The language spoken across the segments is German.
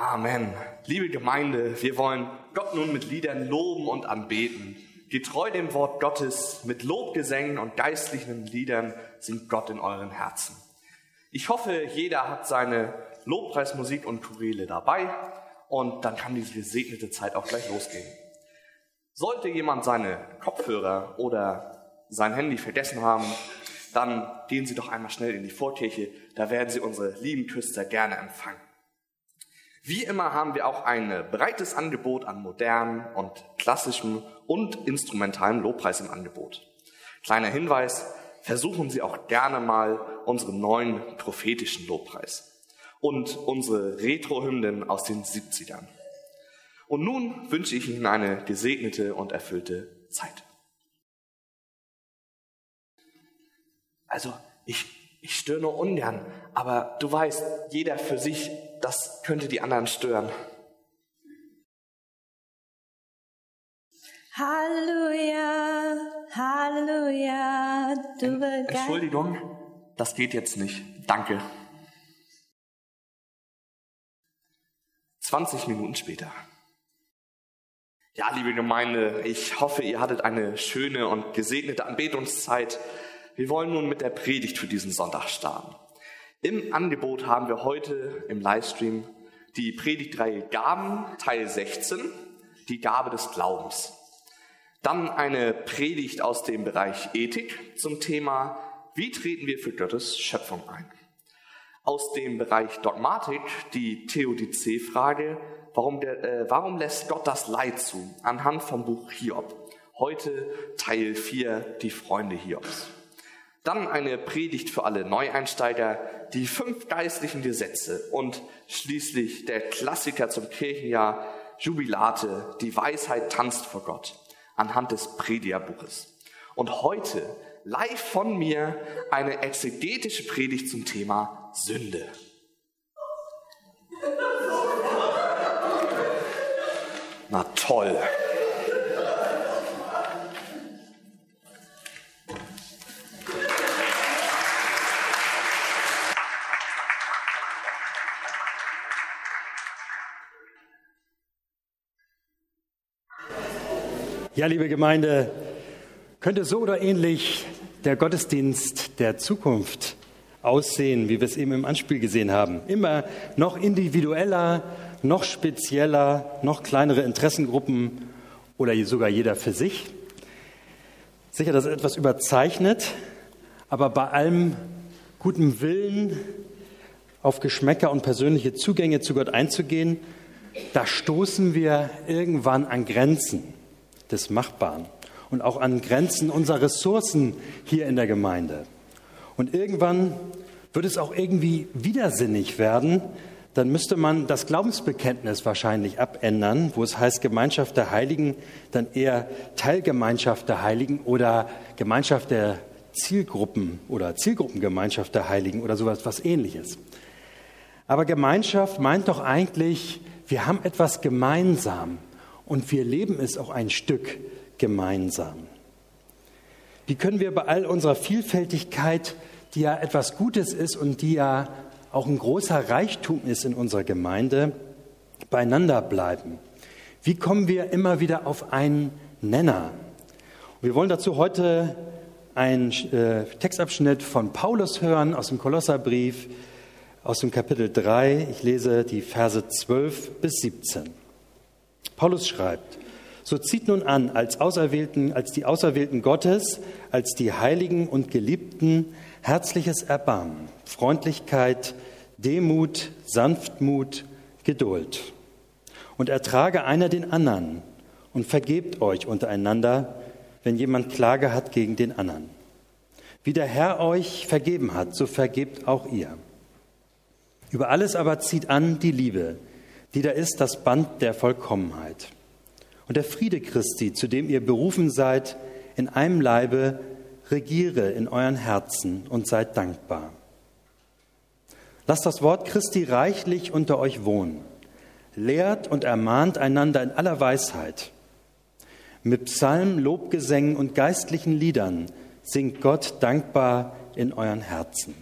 Amen. Liebe Gemeinde, wir wollen Gott nun mit Liedern loben und anbeten. Getreu dem Wort Gottes, mit Lobgesängen und geistlichen Liedern singt Gott in euren Herzen. Ich hoffe, jeder hat seine Lobpreismusik und Choräle dabei und dann kann diese gesegnete Zeit auch gleich losgehen. Sollte jemand seine Kopfhörer oder sein Handy vergessen haben, dann gehen Sie doch einmal schnell in die Vorkirche, da werden Sie unsere lieben Küster gerne empfangen. Wie immer haben wir auch ein breites Angebot an modernen und klassischem und instrumentalem Lobpreis im Angebot. Kleiner Hinweis, versuchen Sie auch gerne mal unseren neuen prophetischen Lobpreis und unsere Retro-Hymnen aus den 70ern. Und nun wünsche ich Ihnen eine gesegnete und erfüllte Zeit. Also, ich, ich störe nur ungern, aber du weißt, jeder für sich, das könnte die anderen stören. Halleluja, Halleluja, du Ent Entschuldigung, das geht jetzt nicht. Danke. 20 Minuten später. Ja, liebe Gemeinde, ich hoffe, ihr hattet eine schöne und gesegnete Anbetungszeit. Wir wollen nun mit der Predigt für diesen Sonntag starten. Im Angebot haben wir heute im Livestream die Predigtreihe Gaben, Teil 16, die Gabe des Glaubens. Dann eine Predigt aus dem Bereich Ethik zum Thema, wie treten wir für Gottes Schöpfung ein. Aus dem Bereich Dogmatik die Theodizee-Frage, warum, äh, warum lässt Gott das Leid zu, anhand vom Buch Hiob. Heute Teil 4, die Freunde Hiobs. Dann eine Predigt für alle Neueinsteiger, die fünf geistlichen Gesetze und schließlich der Klassiker zum Kirchenjahr Jubilate, die Weisheit tanzt vor Gott anhand des Predigerbuches. Und heute live von mir eine exegetische Predigt zum Thema Sünde. Na toll. Ja, liebe Gemeinde, könnte so oder ähnlich der Gottesdienst der Zukunft aussehen, wie wir es eben im Anspiel gesehen haben. Immer noch individueller, noch spezieller, noch kleinere Interessengruppen oder sogar jeder für sich. Sicher, das ist etwas überzeichnet, aber bei allem guten Willen, auf Geschmäcker und persönliche Zugänge zu Gott einzugehen, da stoßen wir irgendwann an Grenzen des Machbaren und auch an Grenzen unserer Ressourcen hier in der Gemeinde. Und irgendwann wird es auch irgendwie widersinnig werden, dann müsste man das Glaubensbekenntnis wahrscheinlich abändern, wo es heißt Gemeinschaft der Heiligen, dann eher Teilgemeinschaft der Heiligen oder Gemeinschaft der Zielgruppen oder Zielgruppengemeinschaft der Heiligen oder sowas was ähnliches. Aber Gemeinschaft meint doch eigentlich, wir haben etwas gemeinsam und wir leben es auch ein Stück gemeinsam. Wie können wir bei all unserer Vielfältigkeit, die ja etwas Gutes ist und die ja auch ein großer Reichtum ist in unserer Gemeinde, beieinander bleiben? Wie kommen wir immer wieder auf einen Nenner? Wir wollen dazu heute einen äh, Textabschnitt von Paulus hören aus dem Kolosserbrief, aus dem Kapitel 3. Ich lese die Verse 12 bis 17. Paulus schreibt, so zieht nun an, als Auserwählten, als die Auserwählten Gottes, als die Heiligen und Geliebten, herzliches Erbarmen, Freundlichkeit, Demut, Sanftmut, Geduld. Und ertrage einer den anderen und vergebt euch untereinander, wenn jemand Klage hat gegen den anderen. Wie der Herr euch vergeben hat, so vergebt auch ihr. Über alles aber zieht an die Liebe, die da ist das Band der Vollkommenheit. Und der Friede Christi, zu dem ihr berufen seid, in einem Leibe, regiere in euren Herzen und seid dankbar. Lasst das Wort Christi reichlich unter euch wohnen. Lehrt und ermahnt einander in aller Weisheit. Mit Psalmen, Lobgesängen und geistlichen Liedern singt Gott dankbar in euren Herzen.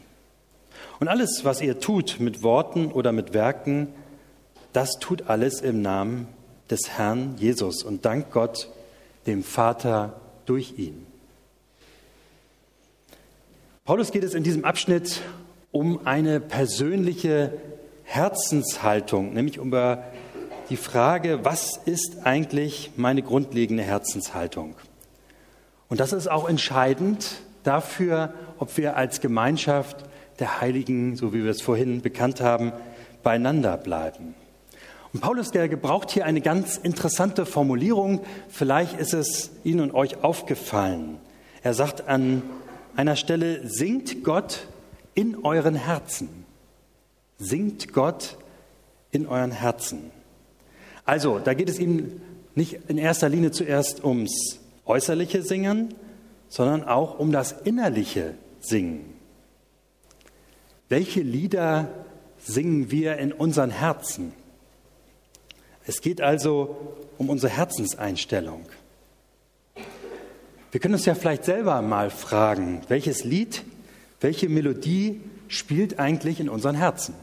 Und alles, was ihr tut mit Worten oder mit Werken, das tut alles im Namen des Herrn Jesus und dank Gott, dem Vater, durch ihn. Paulus geht es in diesem Abschnitt um eine persönliche Herzenshaltung, nämlich um die Frage, was ist eigentlich meine grundlegende Herzenshaltung? Und das ist auch entscheidend dafür, ob wir als Gemeinschaft der Heiligen, so wie wir es vorhin bekannt haben, beieinander bleiben. Und Paulus, der gebraucht hier eine ganz interessante Formulierung. Vielleicht ist es Ihnen und euch aufgefallen. Er sagt an einer Stelle, singt Gott in euren Herzen. Singt Gott in euren Herzen. Also, da geht es ihm nicht in erster Linie zuerst ums äußerliche Singen, sondern auch um das innerliche Singen. Welche Lieder singen wir in unseren Herzen? Es geht also um unsere Herzenseinstellung. Wir können uns ja vielleicht selber mal fragen, welches Lied, welche Melodie spielt eigentlich in unseren Herzen?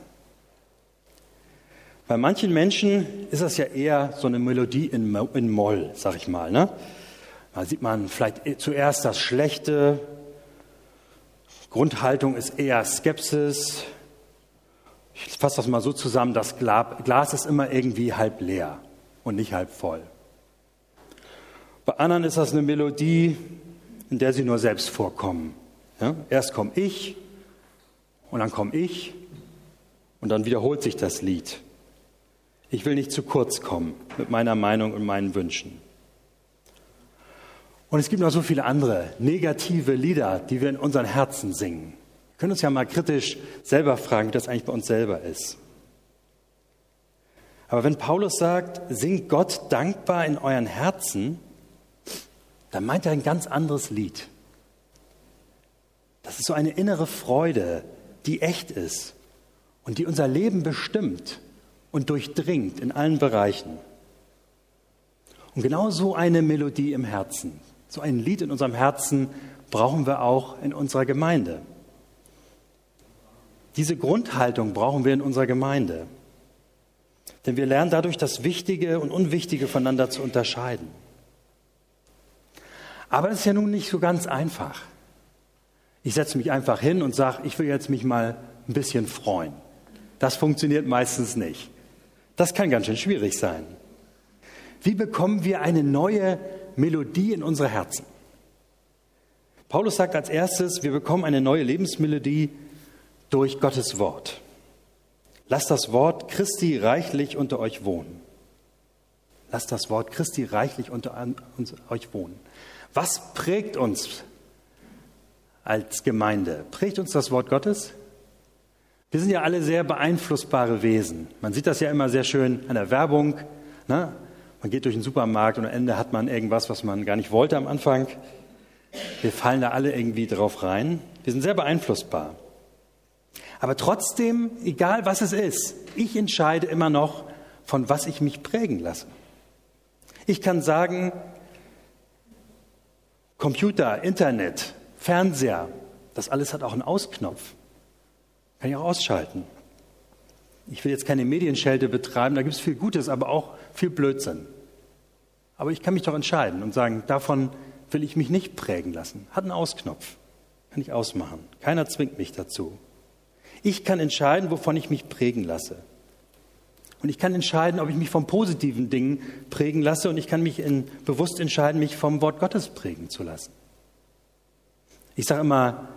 Bei manchen Menschen ist das ja eher so eine Melodie in, in Moll, sag ich mal. Ne? Da sieht man vielleicht zuerst das Schlechte. Grundhaltung ist eher Skepsis. Ich fasse das mal so zusammen, das Glas ist immer irgendwie halb leer und nicht halb voll. Bei anderen ist das eine Melodie, in der sie nur selbst vorkommen. Ja? Erst komme ich und dann komme ich und dann wiederholt sich das Lied. Ich will nicht zu kurz kommen mit meiner Meinung und meinen Wünschen. Und es gibt noch so viele andere negative Lieder, die wir in unseren Herzen singen. Wir können uns ja mal kritisch selber fragen, wie das eigentlich bei uns selber ist. Aber wenn Paulus sagt, singt Gott dankbar in euren Herzen, dann meint er ein ganz anderes Lied. Das ist so eine innere Freude, die echt ist und die unser Leben bestimmt und durchdringt in allen Bereichen. Und genau so eine Melodie im Herzen, so ein Lied in unserem Herzen brauchen wir auch in unserer Gemeinde. Diese Grundhaltung brauchen wir in unserer Gemeinde. Denn wir lernen dadurch, das Wichtige und Unwichtige voneinander zu unterscheiden. Aber das ist ja nun nicht so ganz einfach. Ich setze mich einfach hin und sage, ich will jetzt mich mal ein bisschen freuen. Das funktioniert meistens nicht. Das kann ganz schön schwierig sein. Wie bekommen wir eine neue Melodie in unsere Herzen? Paulus sagt als erstes, wir bekommen eine neue Lebensmelodie durch Gottes Wort. Lasst das Wort Christi reichlich unter euch wohnen. Lasst das Wort Christi reichlich unter euch wohnen. Was prägt uns als Gemeinde? Prägt uns das Wort Gottes? Wir sind ja alle sehr beeinflussbare Wesen. Man sieht das ja immer sehr schön an der Werbung. Ne? Man geht durch den Supermarkt und am Ende hat man irgendwas, was man gar nicht wollte am Anfang. Wir fallen da alle irgendwie drauf rein. Wir sind sehr beeinflussbar. Aber trotzdem, egal was es ist, ich entscheide immer noch, von was ich mich prägen lasse. Ich kann sagen, Computer, Internet, Fernseher, das alles hat auch einen Ausknopf. Kann ich auch ausschalten. Ich will jetzt keine Medienschelte betreiben, da gibt es viel Gutes, aber auch viel Blödsinn. Aber ich kann mich doch entscheiden und sagen, davon will ich mich nicht prägen lassen. Hat einen Ausknopf. Kann ich ausmachen. Keiner zwingt mich dazu. Ich kann entscheiden, wovon ich mich prägen lasse. Und ich kann entscheiden, ob ich mich von positiven Dingen prägen lasse und ich kann mich in, bewusst entscheiden, mich vom Wort Gottes prägen zu lassen. Ich sage immer,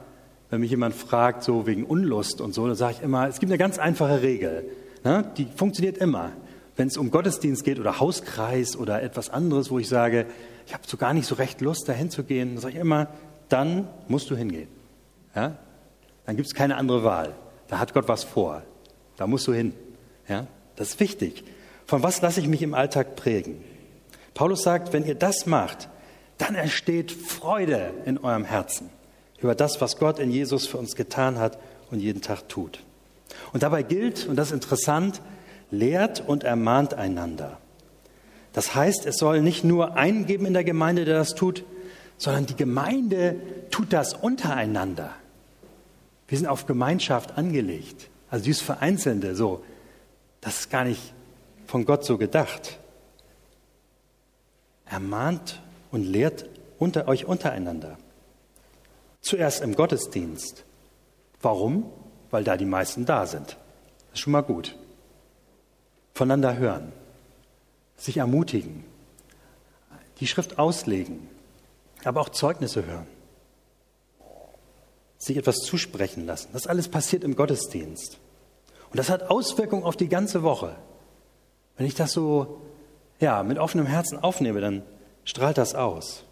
wenn mich jemand fragt, so wegen Unlust und so, dann sage ich immer, es gibt eine ganz einfache Regel. Ne? Die funktioniert immer. Wenn es um Gottesdienst geht oder Hauskreis oder etwas anderes, wo ich sage, ich habe so gar nicht so recht Lust, dahin zu gehen, dann sage ich immer, dann musst du hingehen. Ja? Dann gibt es keine andere Wahl. Da hat Gott was vor. Da musst du hin. Ja? Das ist wichtig. Von was lasse ich mich im Alltag prägen? Paulus sagt, wenn ihr das macht, dann entsteht Freude in eurem Herzen über das, was Gott in Jesus für uns getan hat und jeden Tag tut. Und dabei gilt, und das ist interessant, lehrt und ermahnt einander. Das heißt, es soll nicht nur einen geben in der Gemeinde, der das tut, sondern die Gemeinde tut das untereinander. Wir sind auf Gemeinschaft angelegt. Also dieses Vereinzelnde, so, das ist gar nicht von Gott so gedacht. Ermahnt und lehrt unter euch untereinander. Zuerst im Gottesdienst. Warum? Weil da die meisten da sind. Das ist schon mal gut. Voneinander hören, sich ermutigen, die Schrift auslegen, aber auch Zeugnisse hören, sich etwas zusprechen lassen. Das alles passiert im Gottesdienst. Und das hat Auswirkungen auf die ganze Woche. Wenn ich das so ja, mit offenem Herzen aufnehme, dann strahlt das aus.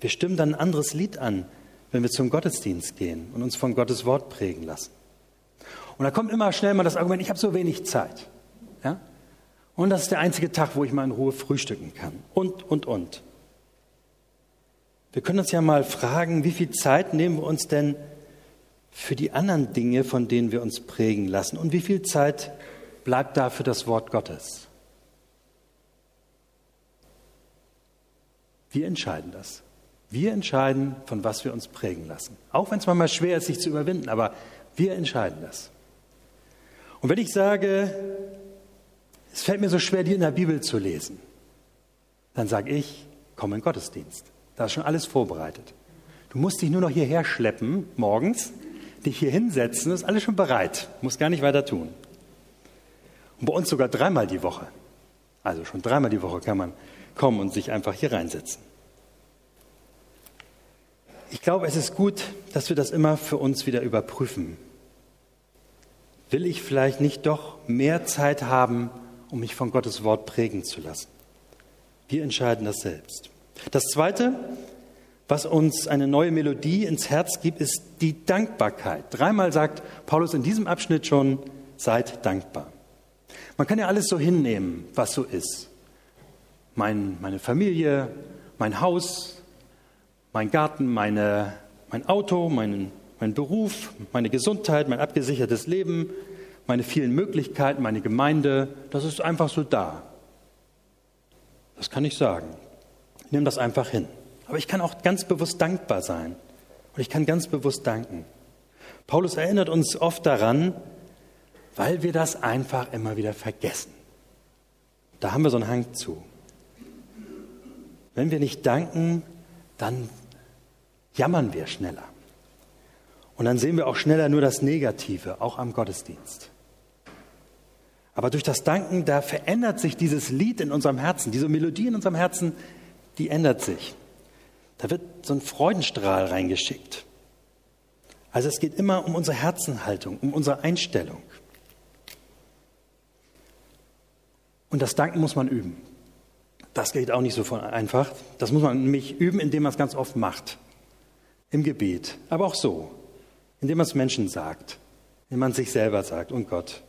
Wir stimmen dann ein anderes Lied an, wenn wir zum Gottesdienst gehen und uns von Gottes Wort prägen lassen. Und da kommt immer schnell mal das Argument, ich habe so wenig Zeit. Ja? Und das ist der einzige Tag, wo ich mal in Ruhe frühstücken kann. Und, und, und. Wir können uns ja mal fragen, wie viel Zeit nehmen wir uns denn für die anderen Dinge, von denen wir uns prägen lassen? Und wie viel Zeit bleibt da für das Wort Gottes? Wir entscheiden das. Wir entscheiden, von was wir uns prägen lassen. Auch wenn es manchmal schwer ist, sich zu überwinden, aber wir entscheiden das. Und wenn ich sage, es fällt mir so schwer, die in der Bibel zu lesen, dann sage ich, komm in Gottesdienst. Da ist schon alles vorbereitet. Du musst dich nur noch hierher schleppen, morgens, dich hier hinsetzen, ist alles schon bereit. Muss gar nicht weiter tun. Und bei uns sogar dreimal die Woche. Also schon dreimal die Woche kann man kommen und sich einfach hier reinsetzen. Ich glaube, es ist gut, dass wir das immer für uns wieder überprüfen. Will ich vielleicht nicht doch mehr Zeit haben, um mich von Gottes Wort prägen zu lassen? Wir entscheiden das selbst. Das Zweite, was uns eine neue Melodie ins Herz gibt, ist die Dankbarkeit. Dreimal sagt Paulus in diesem Abschnitt schon, seid dankbar. Man kann ja alles so hinnehmen, was so ist. Mein, meine Familie, mein Haus, mein Garten, meine, mein Auto, mein, mein Beruf, meine Gesundheit, mein abgesichertes Leben, meine vielen Möglichkeiten, meine Gemeinde, das ist einfach so da. Das kann ich sagen. Nehme das einfach hin. Aber ich kann auch ganz bewusst dankbar sein. Und ich kann ganz bewusst danken. Paulus erinnert uns oft daran, weil wir das einfach immer wieder vergessen. Da haben wir so einen Hang zu. Wenn wir nicht danken, dann jammern wir schneller. Und dann sehen wir auch schneller nur das Negative, auch am Gottesdienst. Aber durch das Danken, da verändert sich dieses Lied in unserem Herzen, diese Melodie in unserem Herzen, die ändert sich. Da wird so ein Freudenstrahl reingeschickt. Also es geht immer um unsere Herzenhaltung, um unsere Einstellung. Und das Danken muss man üben. Das geht auch nicht so einfach. Das muss man nämlich üben, indem man es ganz oft macht im Gebet, aber auch so, indem man es Menschen sagt, indem man sich selber sagt und Gott.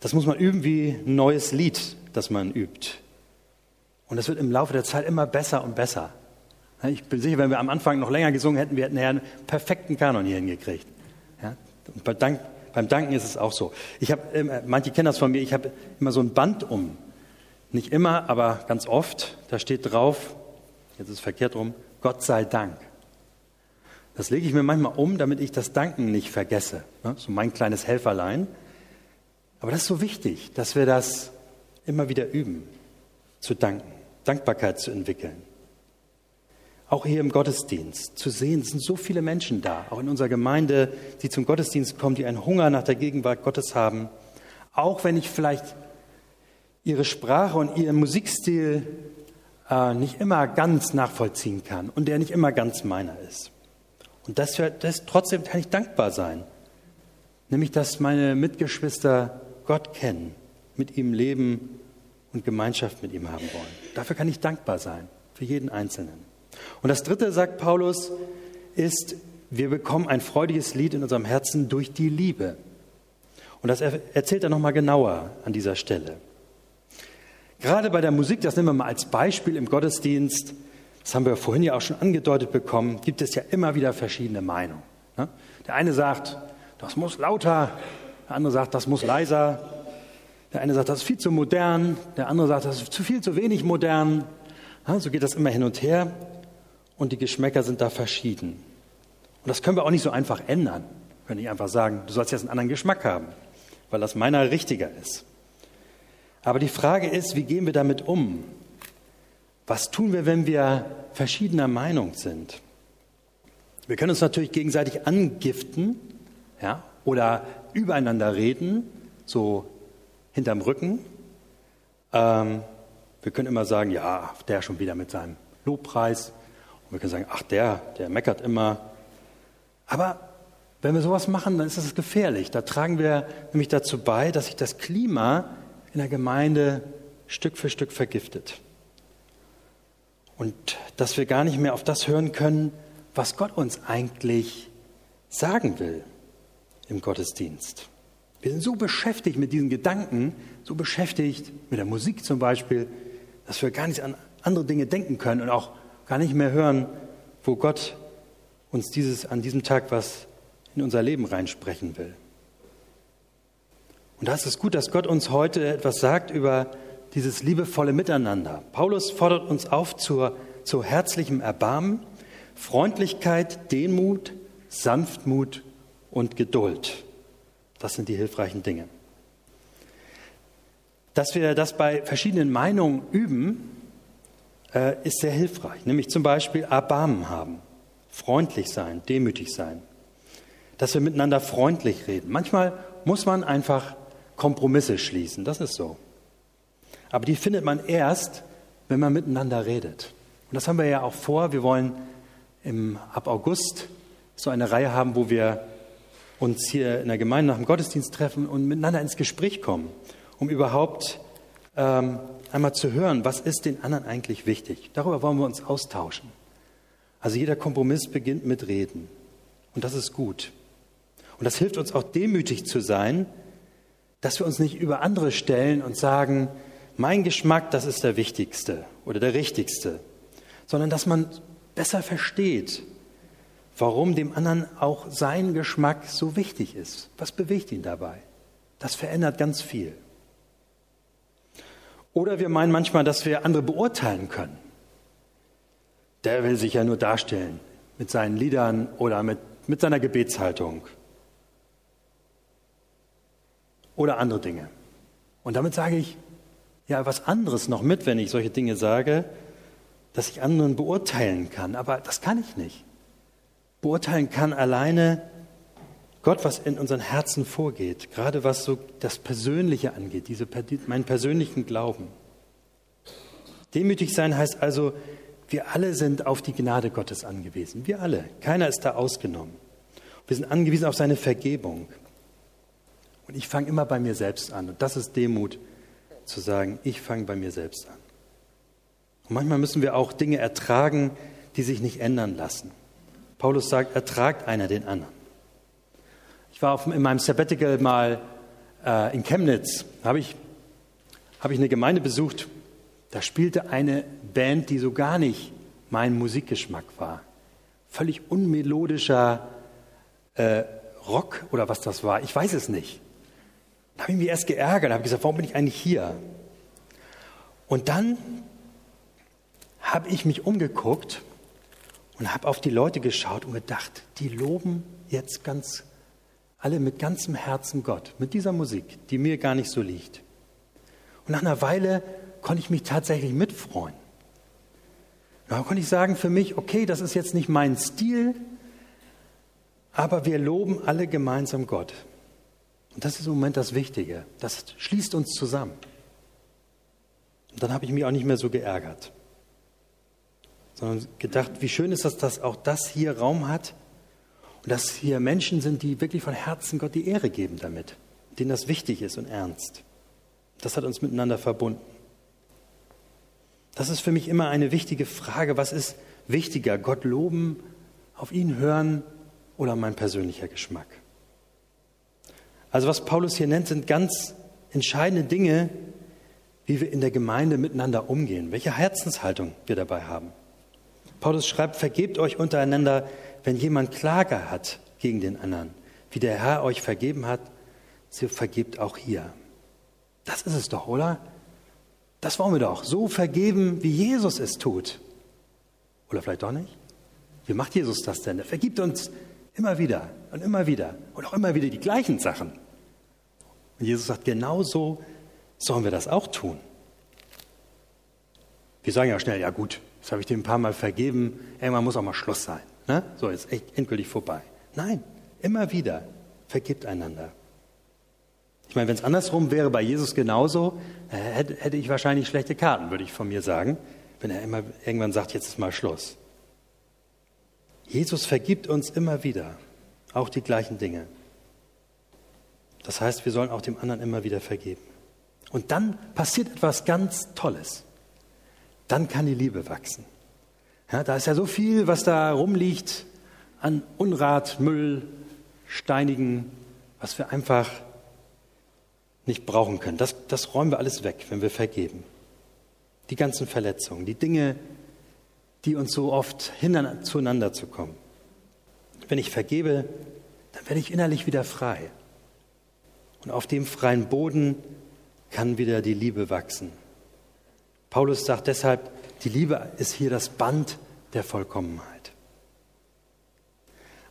Das muss man üben wie ein neues Lied, das man übt. Und das wird im Laufe der Zeit immer besser und besser. Ich bin sicher, wenn wir am Anfang noch länger gesungen hätten, wir hätten ja einen perfekten Kanon hier hingekriegt. Ja? Und bei Dank, beim Danken ist es auch so. Ich habe, manche kennen das von mir, ich habe immer so ein Band um. Nicht immer, aber ganz oft. Da steht drauf, jetzt ist es verkehrt rum, Gott sei Dank. Das lege ich mir manchmal um, damit ich das Danken nicht vergesse. So mein kleines Helferlein. Aber das ist so wichtig, dass wir das immer wieder üben, zu danken, Dankbarkeit zu entwickeln. Auch hier im Gottesdienst zu sehen, sind so viele Menschen da, auch in unserer Gemeinde, die zum Gottesdienst kommen, die einen Hunger nach der Gegenwart Gottes haben. Auch wenn ich vielleicht ihre Sprache und ihren Musikstil äh, nicht immer ganz nachvollziehen kann und der nicht immer ganz meiner ist. Und das, das, trotzdem kann ich dankbar sein. Nämlich, dass meine Mitgeschwister Gott kennen, mit ihm leben und Gemeinschaft mit ihm haben wollen. Dafür kann ich dankbar sein, für jeden Einzelnen. Und das Dritte, sagt Paulus, ist, wir bekommen ein freudiges Lied in unserem Herzen durch die Liebe. Und das erzählt er nochmal genauer an dieser Stelle. Gerade bei der Musik, das nehmen wir mal als Beispiel im Gottesdienst, das haben wir vorhin ja auch schon angedeutet bekommen, gibt es ja immer wieder verschiedene Meinungen. Ne? Der eine sagt, das muss lauter, der andere sagt, das muss leiser, der eine sagt, das ist viel zu modern, der andere sagt, das ist zu viel, zu wenig modern. So geht das immer hin und her und die Geschmäcker sind da verschieden. Und das können wir auch nicht so einfach ändern. Wir können nicht einfach sagen, du sollst jetzt einen anderen Geschmack haben. weil das meiner richtiger ist. Aber die Frage ist, wie gehen wir damit um? Was tun wir, wenn wir verschiedener Meinung sind? Wir können uns natürlich gegenseitig angiften ja, oder übereinander reden, so hinterm Rücken. Ähm, wir können immer sagen, ja, der schon wieder mit seinem Lobpreis. Und wir können sagen, ach, der, der meckert immer. Aber wenn wir sowas machen, dann ist das gefährlich. Da tragen wir nämlich dazu bei, dass sich das Klima in der Gemeinde Stück für Stück vergiftet. Und dass wir gar nicht mehr auf das hören können, was Gott uns eigentlich sagen will im Gottesdienst. Wir sind so beschäftigt mit diesen Gedanken, so beschäftigt mit der Musik zum Beispiel, dass wir gar nicht an andere Dinge denken können und auch gar nicht mehr hören, wo Gott uns dieses, an diesem Tag was in unser Leben reinsprechen will. Und da ist es gut, dass Gott uns heute etwas sagt über dieses liebevolle Miteinander. Paulus fordert uns auf zur, zu herzlichem Erbarmen, Freundlichkeit, Demut, Sanftmut und Geduld. Das sind die hilfreichen Dinge. Dass wir das bei verschiedenen Meinungen üben, äh, ist sehr hilfreich. Nämlich zum Beispiel Erbarmen haben, freundlich sein, demütig sein. Dass wir miteinander freundlich reden. Manchmal muss man einfach Kompromisse schließen, das ist so. Aber die findet man erst, wenn man miteinander redet. Und das haben wir ja auch vor. Wir wollen im, ab August so eine Reihe haben, wo wir uns hier in der Gemeinde nach dem Gottesdienst treffen und miteinander ins Gespräch kommen, um überhaupt ähm, einmal zu hören, was ist den anderen eigentlich wichtig. Darüber wollen wir uns austauschen. Also jeder Kompromiss beginnt mit Reden. Und das ist gut. Und das hilft uns auch demütig zu sein, dass wir uns nicht über andere stellen und sagen, mein Geschmack, das ist der wichtigste oder der richtigste, sondern dass man besser versteht, warum dem anderen auch sein Geschmack so wichtig ist. Was bewegt ihn dabei? Das verändert ganz viel. Oder wir meinen manchmal, dass wir andere beurteilen können. Der will sich ja nur darstellen mit seinen Liedern oder mit, mit seiner Gebetshaltung. Oder andere Dinge. Und damit sage ich ja was anderes noch mit, wenn ich solche Dinge sage, dass ich anderen beurteilen kann. Aber das kann ich nicht. Beurteilen kann alleine Gott, was in unseren Herzen vorgeht, gerade was so das Persönliche angeht, diese, meinen persönlichen Glauben. Demütig sein heißt also, wir alle sind auf die Gnade Gottes angewiesen. Wir alle. Keiner ist da ausgenommen. Wir sind angewiesen auf seine Vergebung. Und ich fange immer bei mir selbst an. Und das ist Demut, zu sagen, ich fange bei mir selbst an. Und manchmal müssen wir auch Dinge ertragen, die sich nicht ändern lassen. Paulus sagt, ertragt einer den anderen. Ich war auf, in meinem Sabbatical mal äh, in Chemnitz, habe ich, hab ich eine Gemeinde besucht, da spielte eine Band, die so gar nicht mein Musikgeschmack war. Völlig unmelodischer äh, Rock oder was das war, ich weiß es nicht. Da habe ich mich erst geärgert, habe gesagt, warum bin ich eigentlich hier? Und dann habe ich mich umgeguckt und habe auf die Leute geschaut und gedacht, die loben jetzt ganz alle mit ganzem Herzen Gott, mit dieser Musik, die mir gar nicht so liegt. Und nach einer Weile konnte ich mich tatsächlich mitfreuen. Da konnte ich sagen für mich, okay, das ist jetzt nicht mein Stil, aber wir loben alle gemeinsam Gott. Und das ist im Moment das Wichtige. Das schließt uns zusammen. Und dann habe ich mich auch nicht mehr so geärgert, sondern gedacht, wie schön ist das, dass auch das hier Raum hat und dass hier Menschen sind, die wirklich von Herzen Gott die Ehre geben damit, denen das wichtig ist und ernst. Das hat uns miteinander verbunden. Das ist für mich immer eine wichtige Frage. Was ist wichtiger? Gott loben, auf ihn hören oder mein persönlicher Geschmack? Also was Paulus hier nennt, sind ganz entscheidende Dinge, wie wir in der Gemeinde miteinander umgehen, welche Herzenshaltung wir dabei haben. Paulus schreibt, vergebt euch untereinander, wenn jemand Klage hat gegen den anderen. Wie der Herr euch vergeben hat, so vergebt auch hier. Das ist es doch, oder? Das wollen wir doch. So vergeben, wie Jesus es tut. Oder vielleicht doch nicht? Wie macht Jesus das denn? Er vergibt uns immer wieder und immer wieder und auch immer wieder die gleichen Sachen. Und Jesus sagt, genau so sollen wir das auch tun. Wir sagen ja schnell, ja gut, das habe ich dir ein paar Mal vergeben, irgendwann muss auch mal Schluss sein. Ne? So, ist echt endgültig vorbei. Nein, immer wieder vergibt einander. Ich meine, wenn es andersrum wäre bei Jesus genauso, äh, hätte, hätte ich wahrscheinlich schlechte Karten, würde ich von mir sagen, wenn er immer irgendwann sagt, jetzt ist mal Schluss. Jesus vergibt uns immer wieder, auch die gleichen Dinge. Das heißt, wir sollen auch dem anderen immer wieder vergeben. Und dann passiert etwas ganz Tolles. Dann kann die Liebe wachsen. Ja, da ist ja so viel, was da rumliegt an Unrat, Müll, Steinigen, was wir einfach nicht brauchen können. Das, das räumen wir alles weg, wenn wir vergeben. Die ganzen Verletzungen, die Dinge, die uns so oft hindern, zueinander zu kommen. Wenn ich vergebe, dann werde ich innerlich wieder frei. Und auf dem freien Boden kann wieder die Liebe wachsen. Paulus sagt deshalb, die Liebe ist hier das Band der Vollkommenheit.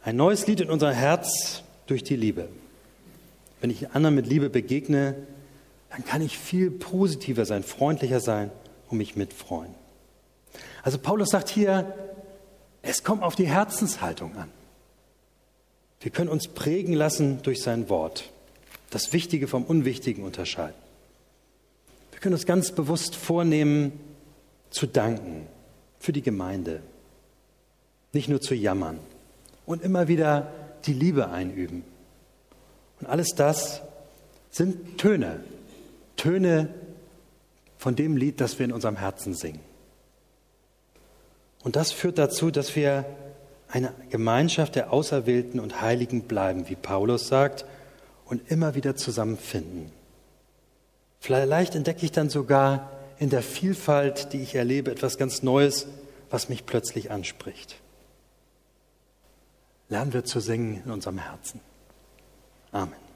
Ein neues Lied in unser Herz durch die Liebe. Wenn ich anderen mit Liebe begegne, dann kann ich viel positiver sein, freundlicher sein und mich mitfreuen. Also Paulus sagt hier, es kommt auf die Herzenshaltung an. Wir können uns prägen lassen durch sein Wort, das Wichtige vom Unwichtigen unterscheiden. Wir können uns ganz bewusst vornehmen, zu danken für die Gemeinde, nicht nur zu jammern und immer wieder die Liebe einüben. Und alles das sind Töne, Töne von dem Lied, das wir in unserem Herzen singen. Und das führt dazu, dass wir eine Gemeinschaft der Auserwählten und Heiligen bleiben, wie Paulus sagt, und immer wieder zusammenfinden. Vielleicht entdecke ich dann sogar in der Vielfalt, die ich erlebe, etwas ganz Neues, was mich plötzlich anspricht. Lernen wir zu singen in unserem Herzen. Amen.